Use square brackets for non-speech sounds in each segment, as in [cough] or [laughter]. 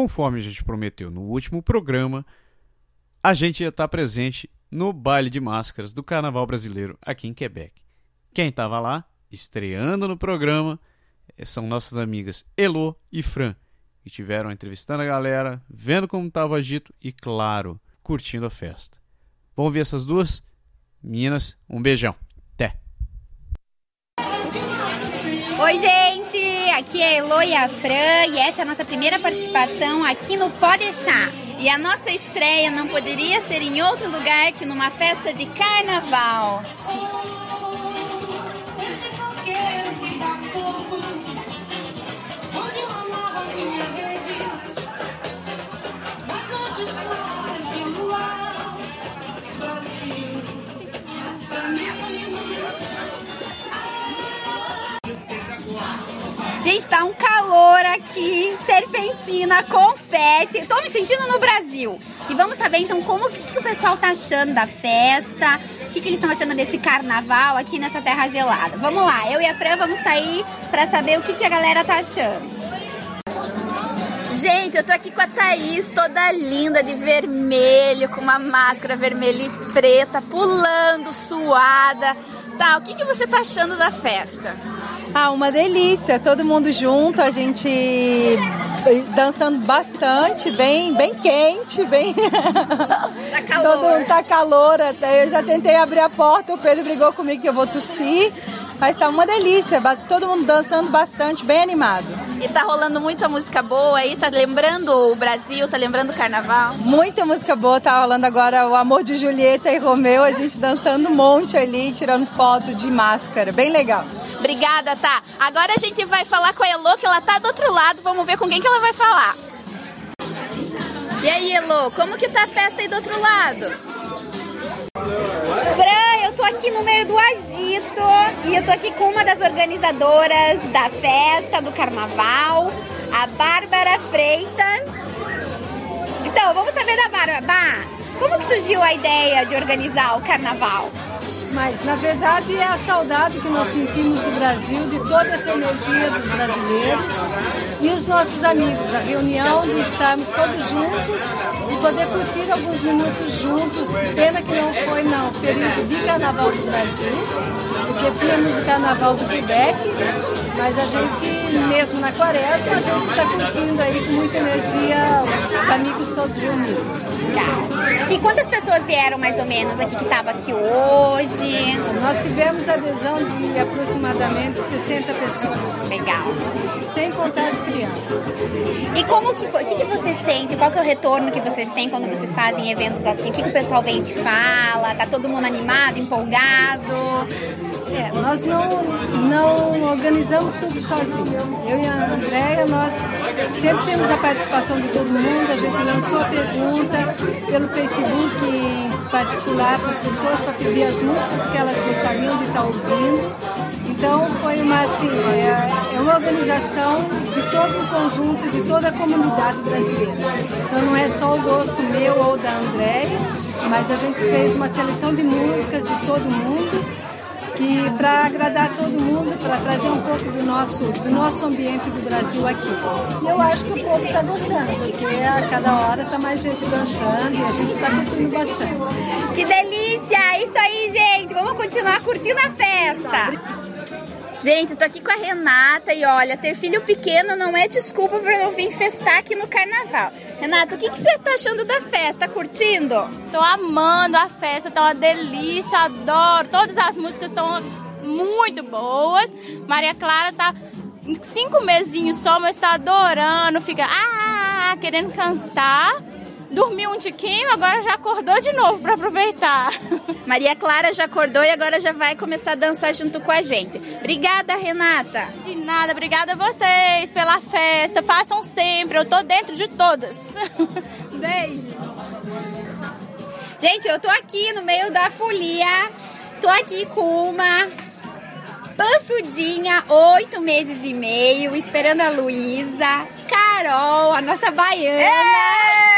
conforme a gente prometeu no último programa, a gente ia estar presente no baile de máscaras do Carnaval Brasileiro aqui em Quebec. Quem estava lá, estreando no programa, eh, são nossas amigas Elo e Fran, que tiveram entrevistando a galera, vendo como estava o agito e, claro, curtindo a festa. Vamos ver essas duas? Meninas, um beijão. Oi, gente! Aqui é a Elo e a Fran e essa é a nossa primeira participação aqui no Pode Deixar. E a nossa estreia não poderia ser em outro lugar que numa festa de carnaval. Gente, tá um calor aqui, serpentina, confete. Tô me sentindo no Brasil. E vamos saber então como que, que o pessoal tá achando da festa, o que, que eles estão achando desse carnaval aqui nessa terra gelada. Vamos lá, eu e a Fran vamos sair pra saber o que, que a galera tá achando. Gente, eu tô aqui com a Thaís, toda linda de vermelho, com uma máscara vermelha e preta, pulando, suada. Tá, o que, que você tá achando da festa? Ah, uma delícia, todo mundo junto, a gente dançando bastante, bem, bem quente, bem. [laughs] Tá calor. todo tá calor até. Eu já tentei abrir a porta, o Pedro brigou comigo que eu vou tossir. Mas tá uma delícia, todo mundo dançando bastante, bem animado. E tá rolando muita música boa aí, tá lembrando o Brasil, tá lembrando o carnaval? Muita música boa, tá rolando agora o Amor de Julieta e Romeu, a gente dançando um monte ali, tirando foto de máscara, bem legal. Obrigada, tá? Agora a gente vai falar com a Elo, que ela tá do outro lado, vamos ver com quem que ela vai falar. E aí, Elo, como que tá a festa aí do outro lado? Fran, eu tô aqui no meio do agito e eu tô aqui com uma das organizadoras da festa, do carnaval, a Bárbara Freitas. Então, vamos saber da Bárbara. Bá, como que surgiu a ideia de organizar o carnaval? Mas, na verdade, é a saudade que nós sentimos do Brasil, de toda essa energia dos brasileiros e os nossos amigos. A reunião de estarmos todos juntos e poder curtir alguns minutos juntos. Pena que não foi no período de Carnaval do Brasil, porque tínhamos o Carnaval do Quebec, mas a gente, mesmo na quaresma, a gente está curtindo aí com muita energia os amigos todos reunidos. Tá. E quantas pessoas vieram mais ou menos aqui que tava aqui hoje? Nós tivemos adesão de aproximadamente 60 pessoas. Legal. Sem contar as crianças. E como que foi? O que, que você sente? Qual que é o retorno que vocês têm quando vocês fazem eventos assim? O que, que o pessoal vem e te fala? Tá todo mundo animado, empolgado? É, nós não, não organizamos tudo sozinho. Eu e a Andréia, nós sempre temos a participação de todo mundo. A gente lançou a pergunta pelo Facebook em particular para as pessoas para pedir as músicas que elas gostariam de estar ouvindo. Então foi uma assim, é, é uma organização de todo o conjunto, de toda a comunidade brasileira. Então não é só o gosto meu ou da Andréia, mas a gente fez uma seleção de músicas de todo mundo que para agradar todo mundo, para trazer um pouco do nosso, do nosso ambiente do Brasil aqui. E eu acho que o povo está gostando, porque a cada hora está mais gente dançando e a gente está curtindo bastante. Que delícia! Isso aí, gente! Vamos continuar curtindo a festa! Gente, tô aqui com a Renata e olha, ter filho pequeno não é desculpa pra não vir festar aqui no carnaval. Renata, o que, que você tá achando da festa? Tá curtindo? Tô amando a festa, tá uma delícia, adoro. Todas as músicas estão muito boas. Maria Clara tá cinco mesinhos só, mas tá adorando, fica ah, querendo cantar. Dormiu um tiquinho, agora já acordou de novo para aproveitar. [laughs] Maria Clara já acordou e agora já vai começar a dançar junto com a gente. Obrigada, Renata. De nada, obrigada a vocês pela festa. Façam sempre, eu tô dentro de todas. [laughs] Beijo. Gente, eu tô aqui no meio da folia. Tô aqui com uma pançudinha, oito meses e meio, esperando a Luísa, Carol, a nossa baiana. Essa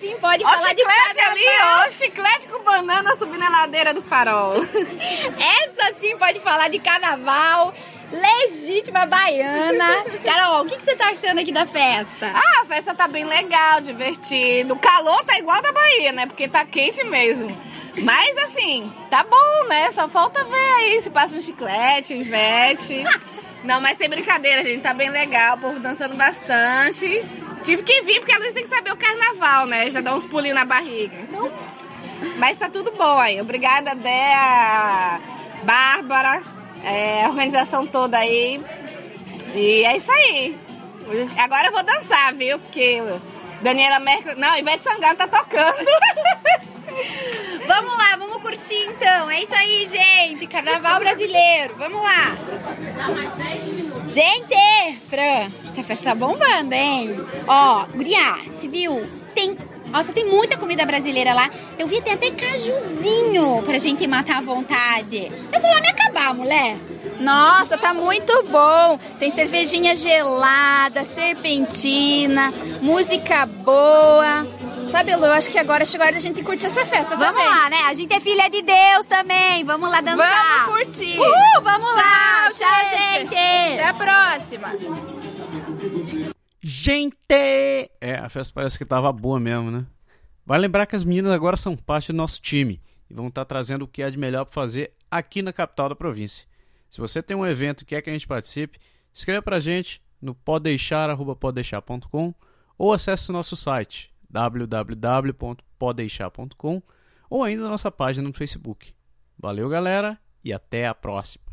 sim pode Ó o falar de chiclete carnaval. ali, ó. O chiclete com banana subindo a ladeira do farol. [laughs] Essa sim pode falar de carnaval. legítima baiana. Carol, o que, que você tá achando aqui da festa? Ah, a festa tá bem legal, divertido. O calor tá igual da Bahia, né? Porque tá quente mesmo. Mas assim, tá bom, né? Só falta ver aí se passa um chiclete, um ivete. [laughs] Não, mas sem brincadeira, gente. Tá bem legal, o povo dançando bastante. Tive que vir porque a Luiz tem que saber o carnaval, né? Já dá uns pulinhos na barriga. Então, mas tá tudo bom aí. Obrigada, Dea, Bárbara, é, a organização toda aí. E é isso aí. Agora eu vou dançar, viu? Porque Daniela Merkel. Não, Ivete Sangalo tá tocando. [laughs] Vamos lá, vamos curtir então. É isso aí, gente. Carnaval brasileiro. Vamos lá. Gente, Fran, essa festa tá bombando, hein? Ó, Guria, se viu? Tem. Nossa, tem muita comida brasileira lá. Eu vi tem até cajuzinho pra gente matar à vontade. Eu vou lá me acabar, mulher. Nossa, tá muito bom. Tem cervejinha gelada, serpentina, música boa. Sabe, Lu, eu acho que agora chegou a hora da gente curtir essa festa Vamos também. lá, né? A gente é filha de Deus também. Vamos lá dançar. Vamos curtir. Uhul, vamos lá. Tchau, gente. Até a próxima. Gente! É, a festa parece que tava boa mesmo, né? Vai lembrar que as meninas agora são parte do nosso time e vão estar trazendo o que há de melhor para fazer aqui na capital da província. Se você tem um evento e quer que a gente participe, escreva pra gente no podeixar.com ou acesse o nosso site www.podeixar.com ou ainda nossa página no Facebook. Valeu, galera, e até a próxima!